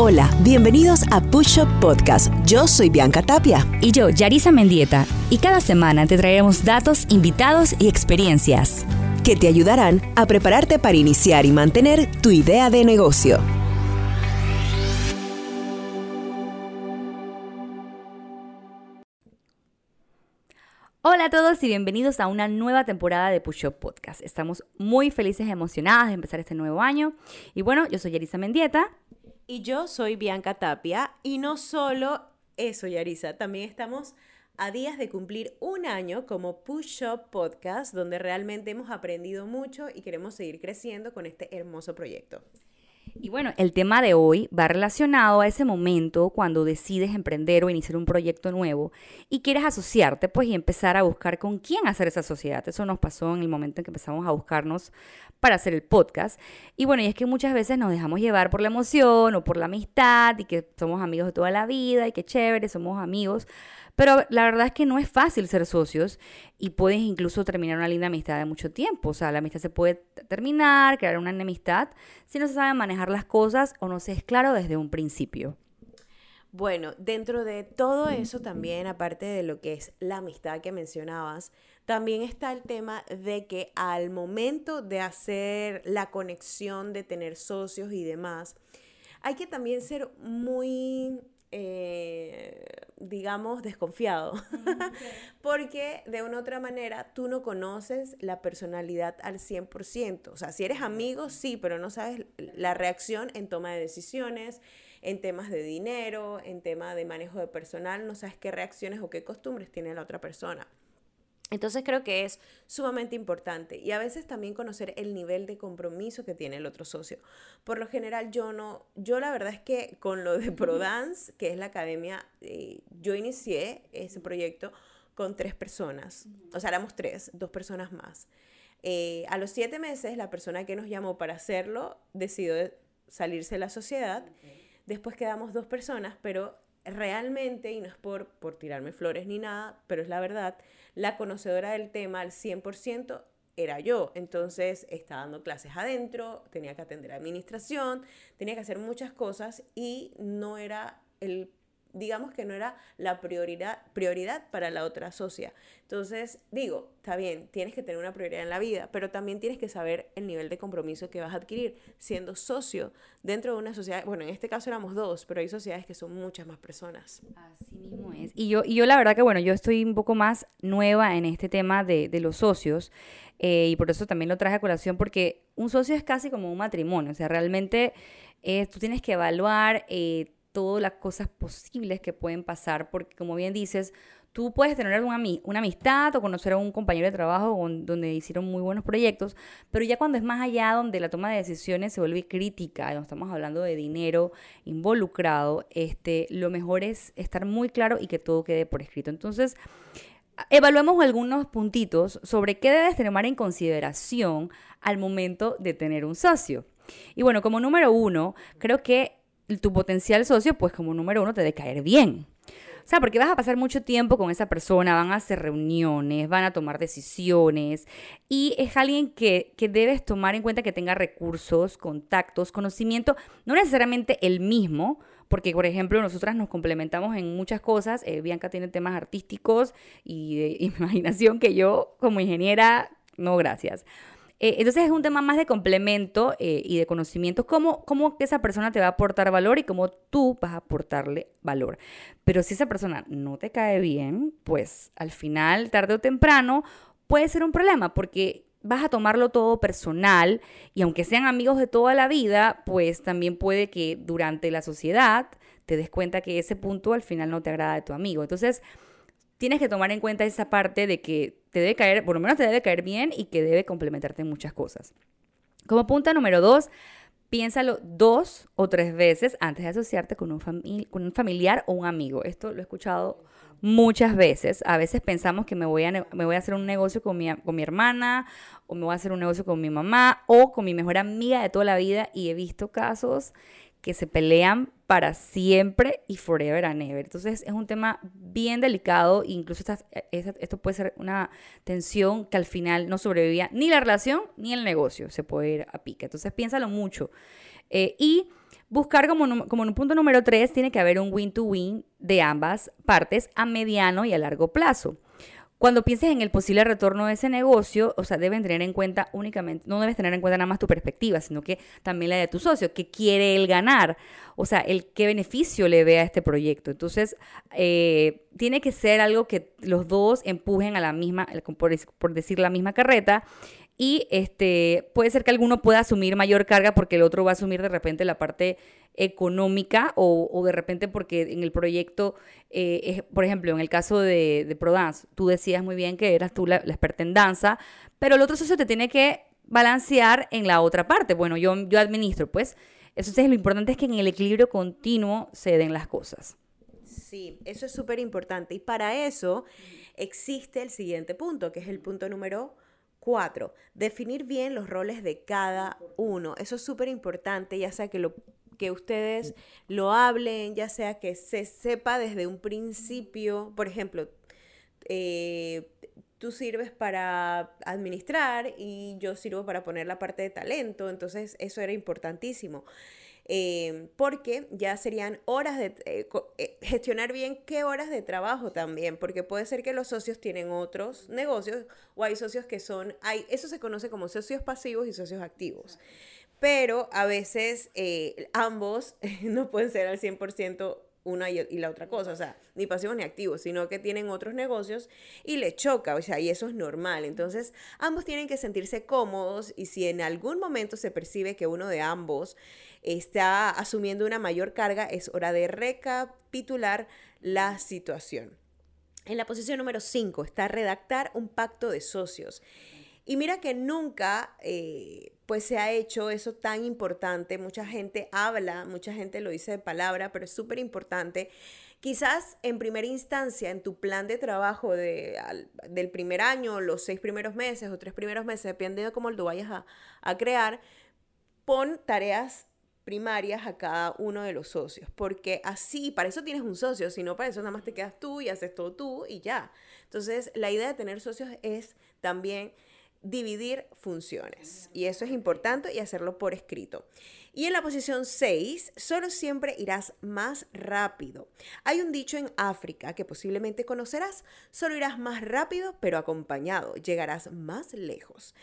Hola, bienvenidos a Push Up Podcast. Yo soy Bianca Tapia. Y yo, Yarisa Mendieta. Y cada semana te traeremos datos, invitados y experiencias que te ayudarán a prepararte para iniciar y mantener tu idea de negocio. Hola a todos y bienvenidos a una nueva temporada de Push Up Podcast. Estamos muy felices y emocionadas de empezar este nuevo año. Y bueno, yo soy Yarisa Mendieta. Y yo soy Bianca Tapia. Y no solo eso, Yarisa, también estamos a días de cumplir un año como Push Up Podcast, donde realmente hemos aprendido mucho y queremos seguir creciendo con este hermoso proyecto. Y bueno, el tema de hoy va relacionado a ese momento cuando decides emprender o iniciar un proyecto nuevo y quieres asociarte, pues, y empezar a buscar con quién hacer esa sociedad. Eso nos pasó en el momento en que empezamos a buscarnos para hacer el podcast. Y bueno, y es que muchas veces nos dejamos llevar por la emoción o por la amistad y que somos amigos de toda la vida y que chévere, somos amigos. Pero la verdad es que no es fácil ser socios y puedes incluso terminar una linda amistad de mucho tiempo. O sea, la amistad se puede terminar, crear una enemistad, si no se sabe manejar las cosas o no se es claro desde un principio. Bueno, dentro de todo eso también, aparte de lo que es la amistad que mencionabas, también está el tema de que al momento de hacer la conexión, de tener socios y demás, hay que también ser muy eh, digamos, desconfiado. Porque de una u otra manera tú no conoces la personalidad al 100%. O sea, si eres amigo, sí, pero no sabes la reacción en toma de decisiones, en temas de dinero, en tema de manejo de personal, no sabes qué reacciones o qué costumbres tiene la otra persona. Entonces creo que es sumamente importante y a veces también conocer el nivel de compromiso que tiene el otro socio. Por lo general yo no, yo la verdad es que con lo de ProDance, que es la academia, eh, yo inicié ese proyecto con tres personas, o sea, éramos tres, dos personas más. Eh, a los siete meses la persona que nos llamó para hacerlo decidió salirse de la sociedad, después quedamos dos personas, pero realmente, y no es por, por tirarme flores ni nada, pero es la verdad, la conocedora del tema al 100% era yo. Entonces estaba dando clases adentro, tenía que atender administración, tenía que hacer muchas cosas y no era el digamos que no era la prioridad, prioridad para la otra socia. Entonces, digo, está bien, tienes que tener una prioridad en la vida, pero también tienes que saber el nivel de compromiso que vas a adquirir siendo socio dentro de una sociedad. Bueno, en este caso éramos dos, pero hay sociedades que son muchas más personas. Así mismo es. Y yo, y yo la verdad que, bueno, yo estoy un poco más nueva en este tema de, de los socios. Eh, y por eso también lo traje a colación, porque un socio es casi como un matrimonio, o sea, realmente eh, tú tienes que evaluar eh, todas las cosas posibles que pueden pasar, porque como bien dices, tú puedes tener una, amistad o conocer a un compañero de trabajo donde hicieron muy buenos proyectos, pero ya cuando es más allá, donde la toma de decisiones se vuelve crítica, no estamos hablando de dinero involucrado, este, lo mejor es estar muy claro y que todo quede por escrito. Entonces, evaluemos algunos puntitos sobre qué debes tomar en consideración al momento de tener un socio. Y bueno, como número uno, creo que tu potencial socio, pues como número uno, te debe caer bien. O sea, porque vas a pasar mucho tiempo con esa persona, van a hacer reuniones, van a tomar decisiones y es alguien que, que, debes tomar en cuenta que tenga recursos, contactos, conocimiento, no necesariamente el mismo, porque por ejemplo nosotras nos complementamos en muchas cosas, eh, Bianca tiene temas artísticos y de imaginación que yo como ingeniera, no gracias. Eh, entonces es un tema más de complemento eh, y de conocimiento, cómo, cómo esa persona te va a aportar valor y cómo tú vas a aportarle valor. Pero si esa persona no te cae bien, pues al final, tarde o temprano, puede ser un problema porque vas a tomarlo todo personal y aunque sean amigos de toda la vida, pues también puede que durante la sociedad te des cuenta que ese punto al final no te agrada de tu amigo. Entonces, tienes que tomar en cuenta esa parte de que te debe caer, por lo menos te debe caer bien y que debe complementarte en muchas cosas. Como punto número dos, piénsalo dos o tres veces antes de asociarte con un, familiar o un amigo. Esto lo he escuchado muchas veces. A veces pensamos que me voy a, me voy a hacer un negocio con mi, con mi hermana o me voy a hacer un negocio con mi mamá o con mi mejor amiga de toda la vida y he visto casos que se pelean para siempre y forever and ever. Entonces es un tema bien delicado, incluso esto puede ser una tensión que al final no sobrevivía ni la relación ni el negocio, se puede ir a pique. Entonces piénsalo mucho. Eh, y Buscar como, como en un punto número tres, tiene que haber un win-to-win de ambas partes a mediano y a largo plazo. Cuando pienses en el posible retorno de ese negocio, o sea, deben tener en cuenta únicamente, no debes tener en cuenta nada más tu perspectiva, sino que también la de tu socio, qué quiere él ganar, o sea, el qué beneficio le ve a este proyecto. Entonces, eh, tiene que ser algo que los dos empujen a la misma, por, por decir la misma carreta, y este, puede ser que alguno pueda asumir mayor carga porque el otro va a asumir de repente la parte económica o, de repente porque en el proyecto, eh, por ejemplo, en el caso de, de ProDance, tú decías muy bien que eras tú la, experta en danza, pero el otro socio te tiene que balancear en la otra parte. Bueno, yo, yo administro, pues. Entonces lo importante es que en el equilibrio continuo se den las cosas. Sí, eso es súper importante. Y para eso existe el siguiente punto, que es el punto número Cuatro, definir bien los roles de cada uno. Eso es súper importante, ya sea que, lo, que ustedes lo hablen, ya sea que se sepa desde un principio. Por ejemplo, eh, tú sirves para administrar y yo sirvo para poner la parte de talento. Entonces, eso era importantísimo. Em, porque ya serían horas de eh, eh, gestionar bien qué horas de trabajo también, porque puede ser que los socios tienen otros negocios o hay socios que son, hay, eso se conoce como socios pasivos y socios activos. Pero a veces eh, ambos no pueden ser al 100% una y, la otra cosa, o sea, ni pasivos ni activos, sino que tienen otros negocios y le choca, o sea, y eso es normal. Entonces, ambos tienen que sentirse cómodos y si en algún momento se percibe que uno de ambos está asumiendo una mayor carga, es hora de recapitular la situación. En la posición número 5 está redactar un pacto de socios. Y mira que nunca eh, pues se ha hecho eso tan importante. Mucha gente habla, mucha gente lo dice de palabra, pero es súper importante. Quizás en primera instancia, en tu plan de trabajo de, del primer año, los seis primeros meses o tres primeros meses, dependiendo de cómo lo vayas a, a crear, pon tareas primarias a cada uno de los socios, porque así, para eso tienes un socio, si no, para eso nada más te quedas tú y haces todo tú y ya. Entonces, la idea de tener socios es también dividir funciones. Y eso es importante y hacerlo por escrito. Y en la posición 6, solo siempre irás más rápido. Hay un dicho en África que posiblemente conocerás, solo irás más rápido pero acompañado, llegarás más lejos.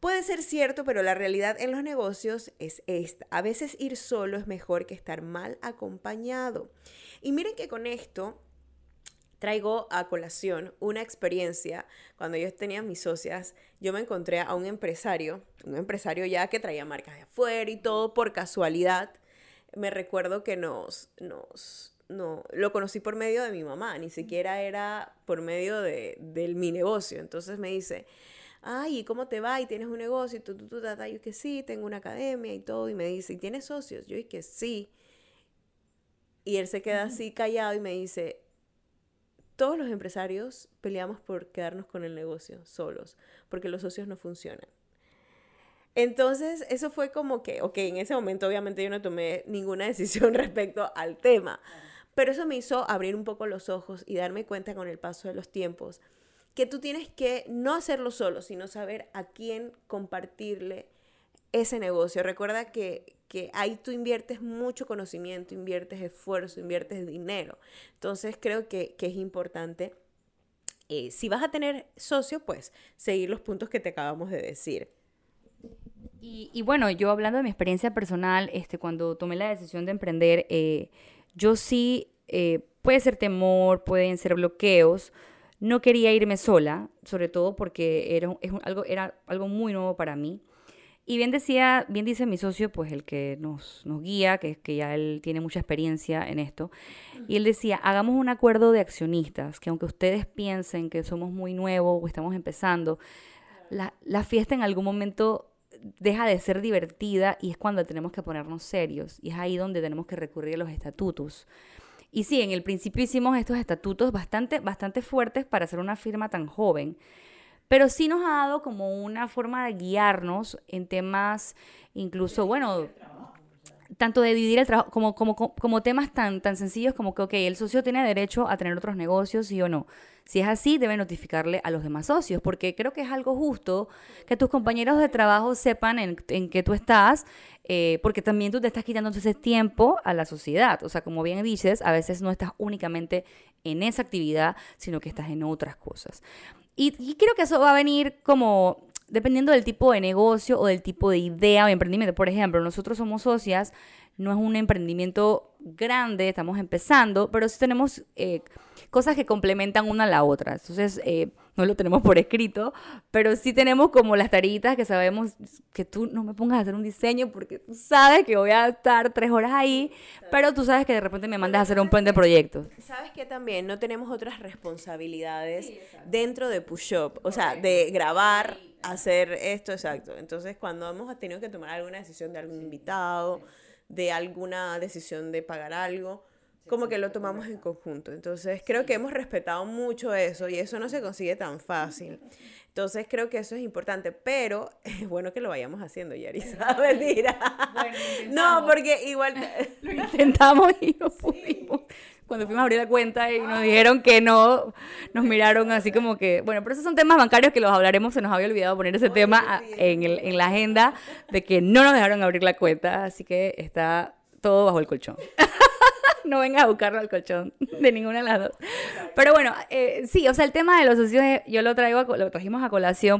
Puede ser cierto, pero la realidad en los negocios es esta. A veces ir solo es mejor que estar mal acompañado. Y miren que con esto traigo a colación una experiencia. Cuando yo tenía mis socias, yo me encontré a un empresario, un empresario ya que traía marcas de afuera y todo por casualidad. Me recuerdo que nos, nos, no, lo conocí por medio de mi mamá, ni siquiera era por medio de, mi negocio. Entonces me dice, ay, ¿y cómo te va? ¿Y tienes un negocio? Y tú, tú, tú, yo que sí, tengo una academia y todo. Y me dice, ¿y tienes socios? Yo que sí. Y él se queda así callado y me dice, todos los empresarios peleamos por quedarnos con el negocio solos, porque los socios no funcionan. Entonces, eso fue como que, ok, en ese momento obviamente yo no tomé ninguna decisión respecto al tema, pero eso me hizo abrir un poco los ojos y darme cuenta con el paso de los tiempos que tú tienes que no hacerlo solo, sino saber a quién compartirle ese negocio. Recuerda que, que ahí tú inviertes mucho conocimiento, inviertes esfuerzo, inviertes dinero. Entonces creo que, es importante, eh, si vas a tener socio, pues seguir los puntos que te acabamos de decir. Y, bueno, yo hablando de mi experiencia personal, este, cuando tomé la decisión de emprender, eh, yo sí, eh, puede ser temor, pueden ser bloqueos, no quería irme sola, sobre todo porque era, algo, era algo muy nuevo para mí. Y bien decía, bien dice mi socio, pues el que nos, nos guía, que, que ya él tiene mucha experiencia en esto, y él decía, hagamos un acuerdo de accionistas, que aunque ustedes piensen que somos muy nuevos o estamos empezando, la, la fiesta en algún momento deja de ser divertida y es cuando tenemos que ponernos serios, y es ahí donde tenemos que recurrir a los estatutos. Y sí, en el principio hicimos estos estatutos bastante, bastante fuertes para hacer una firma tan joven, pero sí nos ha dado como una forma de guiarnos en temas, incluso, bueno, tanto de dividir el trabajo como, como, como temas tan, tan sencillos como que, ok, el socio tiene derecho a tener otros negocios, sí o no. Si es así, debe notificarle a los demás socios, porque creo que es algo justo que tus compañeros de trabajo sepan en, en qué tú estás, eh, porque también tú te estás quitando entonces tiempo a la sociedad. O sea, como bien dices, a veces no estás únicamente en esa actividad, sino que estás en otras cosas. Y, y creo que eso va a venir como dependiendo del tipo de negocio o del tipo de idea o emprendimiento. Por ejemplo, nosotros somos socias, no es un emprendimiento grande, estamos empezando, pero sí tenemos eh, cosas que complementan una a la otra. Entonces, eh, no lo tenemos por escrito, pero sí tenemos como las taritas que sabemos que tú no me pongas a hacer un diseño porque tú sabes que voy a estar tres horas ahí, pero tú sabes que de repente me mandas a hacer un plan de proyectos. Sabes que también no tenemos otras responsabilidades dentro de Push Up, o sea, de grabar, hacer esto, exacto. Entonces, cuando hemos tenido que tomar alguna decisión de algún invitado, de alguna decisión de pagar algo, como que lo tomamos en conjunto. Entonces creo que hemos respetado mucho eso y eso no se consigue tan fácil. Entonces creo que eso es importante, pero es bueno que lo vayamos haciendo, Yarisa. Mentira. no, porque igual... lo intentamos y no pudimos. Cuando fuimos a abrir la cuenta y nos dijeron que no, nos miraron así como que, bueno, pero esos son temas bancarios que los hablaremos, se nos había olvidado poner ese tema en, el, en la agenda de que no nos dejaron abrir la cuenta, así que está todo bajo el colchón. no venga a buscarlo al colchón de ninguna de las dos. Pero bueno, eh, sí, o sea, el tema de los socios yo lo traigo, lo trajimos a colación